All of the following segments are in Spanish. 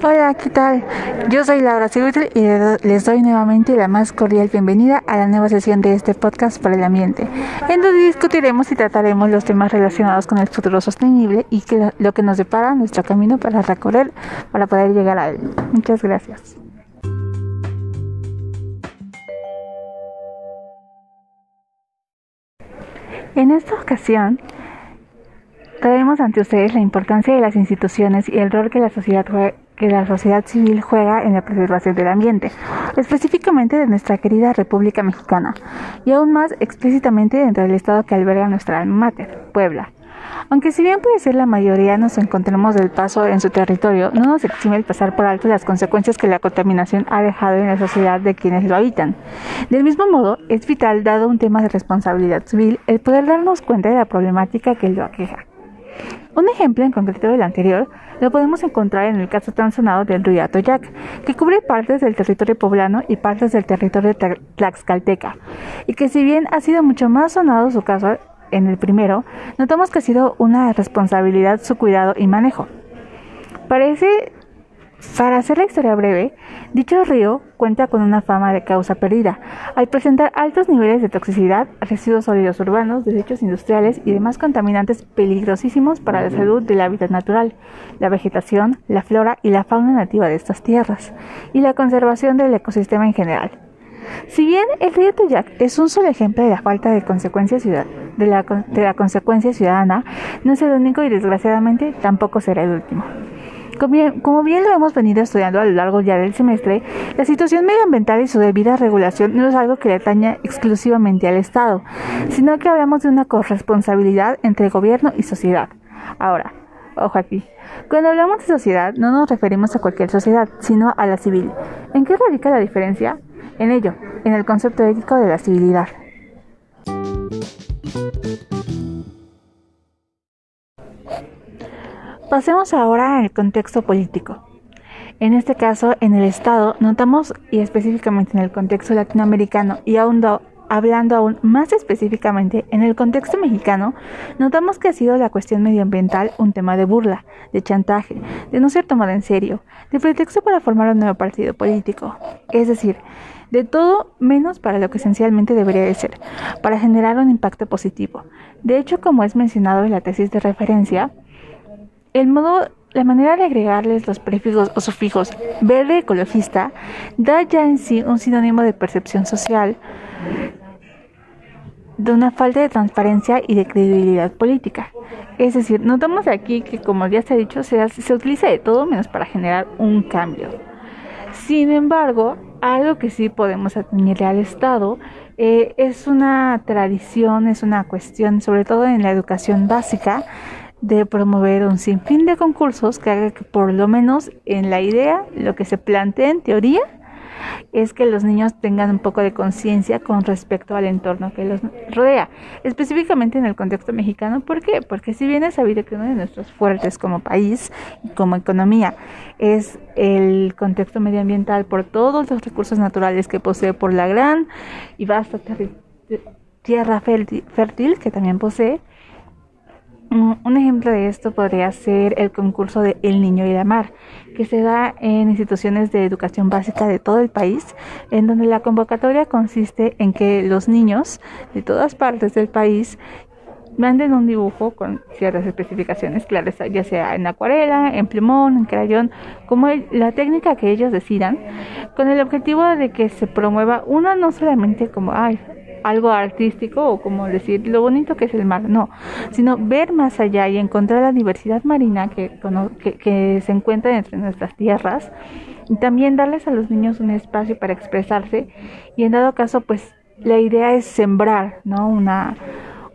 Hola, ¿qué tal? Yo soy Laura Sigüitl y les doy nuevamente la más cordial bienvenida a la nueva sesión de este podcast para el ambiente, en donde discutiremos y trataremos los temas relacionados con el futuro sostenible y lo que nos depara nuestro camino para recorrer para poder llegar a él. Muchas gracias. En esta ocasión, traemos ante ustedes la importancia de las instituciones y el rol que la sociedad juega que la sociedad civil juega en la preservación del ambiente, específicamente de nuestra querida República Mexicana, y aún más explícitamente dentro del estado que alberga nuestra alma mater, Puebla. Aunque si bien puede ser la mayoría nos encontremos del paso en su territorio, no nos exime el pasar por alto las consecuencias que la contaminación ha dejado en la sociedad de quienes lo habitan. Del mismo modo, es vital, dado un tema de responsabilidad civil, el poder darnos cuenta de la problemática que lo aqueja. Un ejemplo en concreto del anterior lo podemos encontrar en el caso tan sonado del río Atoyac, que cubre partes del territorio poblano y partes del territorio tlaxcalteca, y que si bien ha sido mucho más sonado su caso en el primero, notamos que ha sido una responsabilidad su cuidado y manejo. Parece para hacer la historia breve, dicho río cuenta con una fama de causa perdida, al presentar altos niveles de toxicidad, residuos sólidos urbanos, desechos industriales y demás contaminantes peligrosísimos para la salud del hábitat natural, la vegetación, la flora y la fauna nativa de estas tierras, y la conservación del ecosistema en general. Si bien el río Toyac es un solo ejemplo de la falta de, consecuencia de la consecuencia ciudadana, no es el único y desgraciadamente tampoco será el último. Como bien lo hemos venido estudiando a lo largo ya del semestre, la situación medioambiental y su debida regulación no es algo que le atañe exclusivamente al Estado, sino que hablamos de una corresponsabilidad entre gobierno y sociedad. Ahora, ojo aquí, cuando hablamos de sociedad no nos referimos a cualquier sociedad, sino a la civil. ¿En qué radica la diferencia? En ello, en el concepto ético de la civilidad. Pasemos ahora al contexto político. En este caso, en el Estado, notamos, y específicamente en el contexto latinoamericano, y aún hablando aún más específicamente en el contexto mexicano, notamos que ha sido la cuestión medioambiental un tema de burla, de chantaje, de no ser tomada en serio, de pretexto para formar un nuevo partido político. Es decir, de todo menos para lo que esencialmente debería de ser, para generar un impacto positivo. De hecho, como es mencionado en la tesis de referencia, el modo, la manera de agregarles los prefijos o sufijos verde ecologista da ya en sí un sinónimo de percepción social, de una falta de transparencia y de credibilidad política. Es decir, notamos aquí que, como ya se ha dicho, se, utiliza de todo menos para generar un cambio. Sin embargo, algo que sí podemos atribuirle al Estado eh, es una tradición, es una cuestión, sobre todo en la educación básica, de promover un sinfín de concursos que haga que por lo menos en la idea, lo que se plantea en teoría, es que los niños tengan un poco de conciencia con respecto al entorno que los rodea, específicamente en el contexto mexicano. ¿Por qué? Porque si bien es sabido que uno de nuestros fuertes como país y como economía es el contexto medioambial por todos los recursos naturales que posee, por la gran y vasta tierra fértil que también posee, un ejemplo de esto podría ser el concurso de El Niño y la Mar, que se da en instituciones de educación básica de todo el país, en donde la convocatoria consiste en que los niños de todas partes del país manden un dibujo con ciertas especificaciones claras, ya sea en acuarela, en plumón, en crayón, como la técnica que ellos decidan, con el objetivo de que se promueva una no solamente como, ay, algo artístico o como decir lo bonito que es el mar, no, sino ver más allá y encontrar la diversidad marina que, que, se encuentra entre nuestras tierras y también darles a los niños un espacio para expresarse y en dado caso pues la idea es sembrar ¿no? una,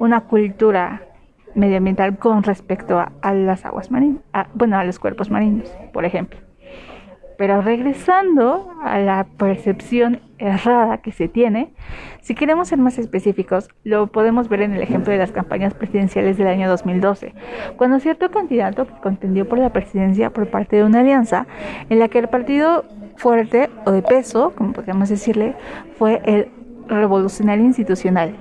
una cultura medioambiental con respecto a, las aguas marinas, bueno, a los cuerpos marinos, por ejemplo. Pero regresando a la percepción errada que se tiene, si queremos ser más específicos, lo podemos ver en el ejemplo de las campañas presidenciales del año 2012, cuando cierto candidato contendió por la presidencia por parte de una alianza en la que el partido fuerte o de peso, como podríamos decirle, fue el revolucionaria institucional.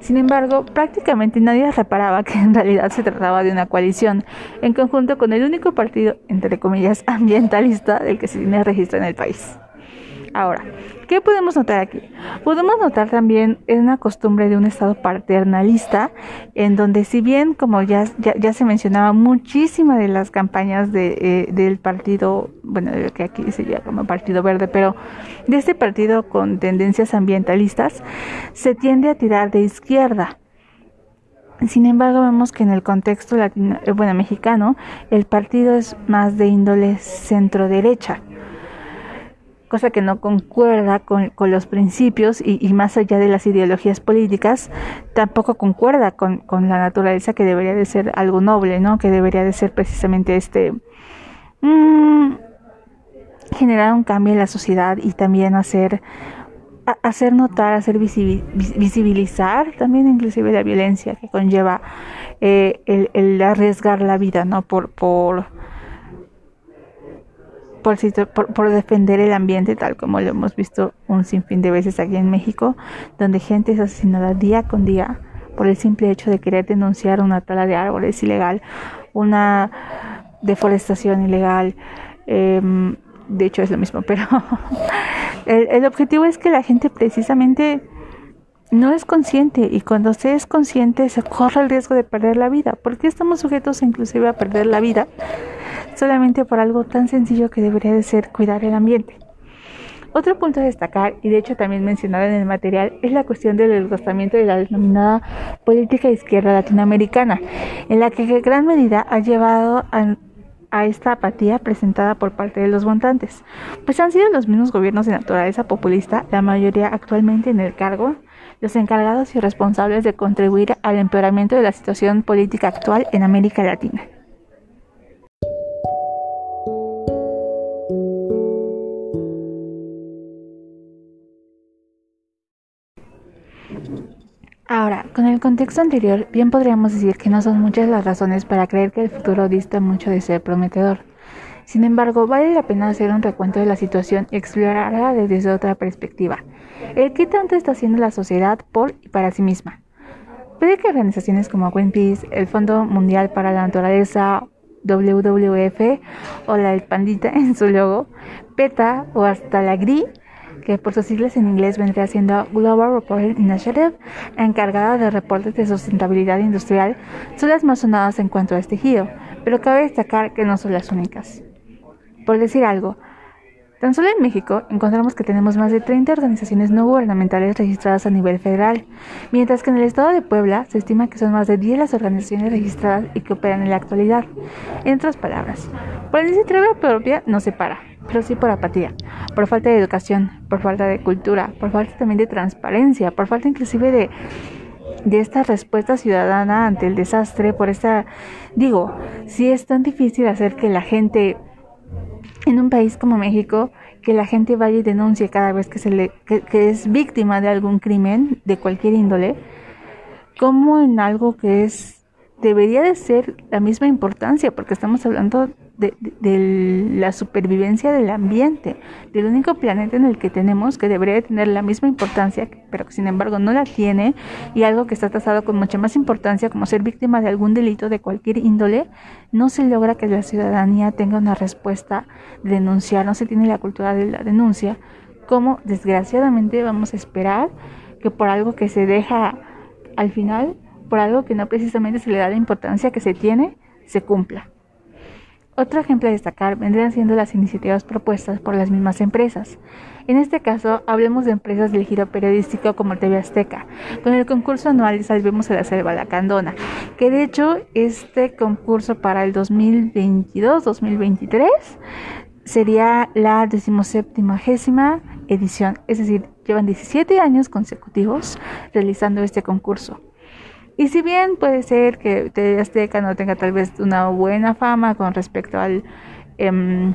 Sin embargo, prácticamente nadie reparaba que en realidad se trataba de una coalición, en conjunto con el único partido, entre comillas, ambientalista del que se tiene registro en el país. Ahora, ¿qué podemos notar aquí? Podemos notar también una costumbre de un Estado paternalista, en donde si bien, como ya, se mencionaba, muchísimas de las campañas de, eh, del partido, bueno, que aquí se llama como Partido Verde, pero de este partido con tendencias ambientalistas, se tiende a tirar de izquierda. Sin embargo, vemos que en el contexto latino, eh, bueno, mexicano, el partido es más de índole centro-derecha cosa que no concuerda con, los principios y, más allá de las ideologías políticas, tampoco concuerda con, la naturaleza que debería de ser algo noble, ¿no? Que debería de ser precisamente este... Mm, generar un cambio en la sociedad y también hacer hacer notar, hacer visibilizar también inclusive la violencia que conlleva eh, el, el, arriesgar la vida, ¿no? Por, por, por, defender el ambiente, tal como lo hemos visto un sinfín de veces aquí en México, donde gente es asesinada día con día por el simple hecho de querer denunciar una tala de árboles ilegal, una deforestación ilegal. Em, de hecho es lo mismo, pero el, el objetivo es que la gente precisamente no es consciente y cuando se es consciente se corre el riesgo de perder la vida. porque estamos sujetos inclusive a perder la vida? Solamente por algo tan sencillo que debería de ser cuidar el ambiente. Otro punto a destacar, y de hecho también mencionado en el material, es la cuestión del desgastamiento de la denominada política izquierda latinoamericana, en la que en gran medida ha llevado a, a esta apatía presentada por parte de los votantes, pues han sido los mismos gobiernos de naturaleza populista, la mayoría actualmente en el cargo, los encargados y responsables de contribuir al empeoramiento de la situación política actual en América Latina. Con el contexto anterior, bien podríamos decir que no son muchas las razones para creer que el futuro dista mucho de ser prometedor. Sin embargo, vale la pena hacer un recuento de la situación y explorarla desde otra perspectiva. El qué tanto está haciendo la sociedad por y para sí misma. Puede que organizaciones como Greenpeace, el Fondo Mundial para la Naturaleza, WWF o la Pandita en su logo, PETA o hasta la GRI, que por sus siglas en inglés vendría siendo Global Reporting Initiative, encargada de reportes de sustentabilidad industrial, son las más sonadas en cuanto a este giro, pero cabe destacar que no son las únicas. Por decir algo, tan solo en México encontramos que tenemos más de 30 organizaciones no gubernamentales registradas a nivel federal, mientras que en el estado de Puebla se estima que son más de 10 las organizaciones registradas y que operan en la actualidad. En otras palabras, por iniciativa propia no se para, pero sí por apatía, por falta de educación, por falta de cultura, por falta también de transparencia, por falta inclusive de de esta respuesta ciudadana ante el desastre, por esta, digo, si es tan difícil hacer que la gente en un país como México que la gente vaya y denuncie cada vez que se le que, es víctima de algún crimen de cualquier índole como en algo que es debería de ser la misma importancia porque estamos hablando de, la supervivencia del ambiente, del único planeta en el que tenemos que debería tener la misma importancia, pero que sin embargo no la tiene, y algo que está tasado con mucha más importancia como ser víctima de algún delito de cualquier índole, no se logra que la ciudadanía tenga una respuesta de denunciar, no se tiene la cultura de la denuncia, como desgraciadamente vamos a esperar que por algo que se deja al final, por algo que no precisamente se le da la importancia que se tiene, se cumpla. Otro ejemplo a destacar vendrían siendo las iniciativas propuestas por las mismas empresas. En este caso, hablemos de empresas del giro periodístico como TV Azteca, con el concurso anual de Salvemos a la Selva La Candona, que de hecho este concurso para el 2022-2023 sería la decimoséptima edición, es decir, llevan 17 años consecutivos realizando este concurso. Y si bien puede ser que TV Azteca no tenga tal vez una buena fama con respecto al... Em,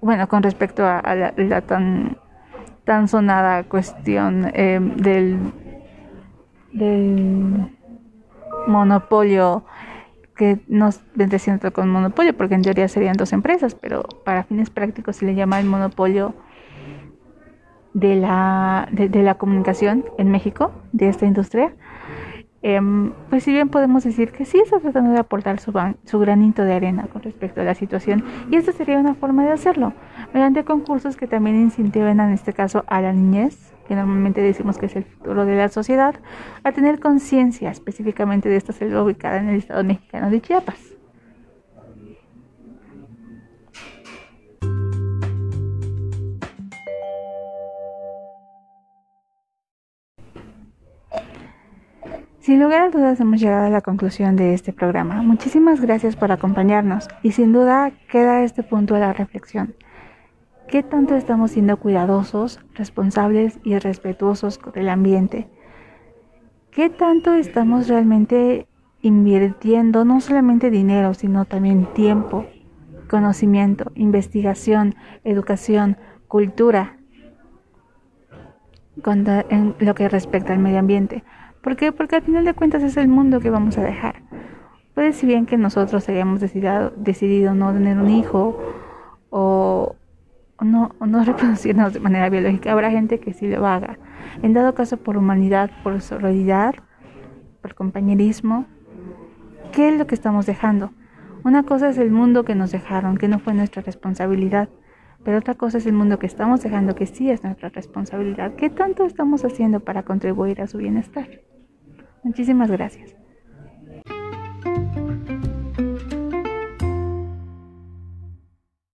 bueno, con respecto a, la, tan, tan sonada cuestión em, del, monopolio que no vendría con monopolio, porque en teoría serían dos empresas, pero para fines prácticos se le llama el monopolio de la, de, la comunicación en México, de esta industria, em, pues si bien podemos decir que sí está tratando de aportar su, su, granito de arena con respecto a la situación, y esta sería una forma de hacerlo, mediante concursos que también incentiven en este caso a la niñez, que normalmente decimos que es el futuro de la sociedad, a tener conciencia específicamente de esta selva ubicada en el estado mexicano de Chiapas. Sin lugar a dudas hemos llegado a la conclusión de este programa. Muchísimas gracias por acompañarnos y sin duda queda este punto de la reflexión. ¿Qué tanto estamos siendo cuidadosos, responsables y respetuosos con el ambiente? ¿Qué tanto estamos realmente invirtiendo no solamente dinero, sino también tiempo, conocimiento, investigación, educación, cultura en lo que respecta al medio ambiente? ¿Por qué? Porque al final de cuentas es el mundo que vamos a dejar. Puede si bien que nosotros hayamos decidido, decidido no tener un hijo o, no, no reproducirnos de manera biológica, habrá gente que sí lo haga. En dado caso por humanidad, por solidaridad, por compañerismo, ¿qué es lo que estamos dejando? Una cosa es el mundo que nos dejaron, que no fue nuestra responsabilidad, pero otra cosa es el mundo que estamos dejando, que sí es nuestra responsabilidad. ¿Qué tanto estamos haciendo para contribuir a su bienestar? Muchísimas gracias.